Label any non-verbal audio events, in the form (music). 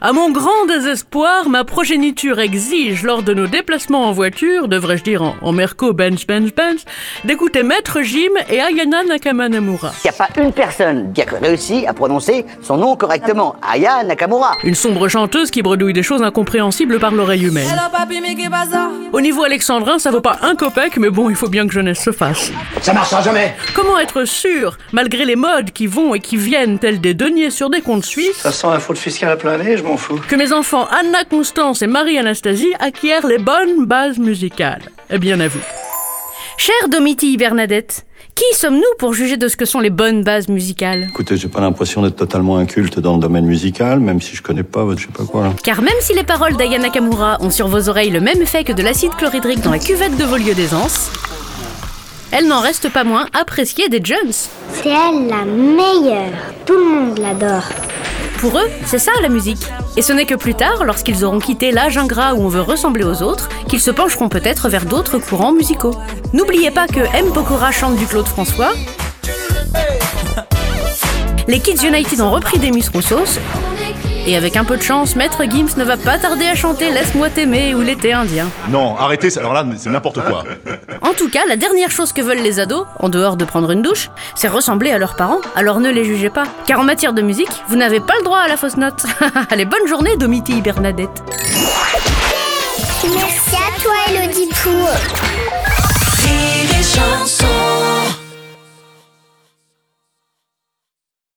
à mon grand désespoir, ma progéniture exige, lors de nos déplacements en voiture, devrais-je dire en, en Merco Benz Benz Benz, d'écouter Maître Jim et Ayana Nakamanamura. Il n'y a pas une personne qui a réussi à prononcer son nom correctement. Aya Nakamura. Une sombre chanteuse qui bredouille des choses incompréhensibles par l'oreille humaine. Au niveau alexandrin, ça vaut pas un copec, mais bon, il faut bien que jeunesse se fasse. Ça marchera jamais Comment être sûr, malgré les modes qui vont et qui viennent tels des deniers sur des comptes suisses, Ça sent la fraude fiscale à plein nez, je m'en fous. que mes enfants Anna Constance et Marie-Anastasie acquièrent les bonnes bases musicales Eh bien à vous. Chère Domitille Bernadette, qui sommes-nous pour juger de ce que sont les bonnes bases musicales? Écoutez, j'ai pas l'impression d'être totalement inculte dans le domaine musical, même si je connais pas votre je sais pas quoi là. Car même si les paroles d'Aya Nakamura ont sur vos oreilles le même effet que de l'acide chlorhydrique dans la cuvette de vos lieux d'aisance, elles n'en restent pas moins appréciées des Jones. C'est elle la meilleure. Tout le monde l'adore. Pour eux, c'est ça la musique. Et ce n'est que plus tard, lorsqu'ils auront quitté l'âge ingrat où on veut ressembler aux autres, qu'ils se pencheront peut-être vers d'autres courants musicaux. N'oubliez pas que M. Pokora chante du Claude François. Les Kids United ont repris des Miss Roussos. Et avec un peu de chance, Maître Gims ne va pas tarder à chanter Laisse-moi t'aimer ou l'été indien. Non, arrêtez, ça- alors là, c'est n'importe quoi. (laughs) En tout cas, la dernière chose que veulent les ados, en dehors de prendre une douche, c'est ressembler à leurs parents, alors ne les jugez pas. Car en matière de musique, vous n'avez pas le droit à la fausse note. (laughs) Allez, bonne journée, Domitille Bernadette.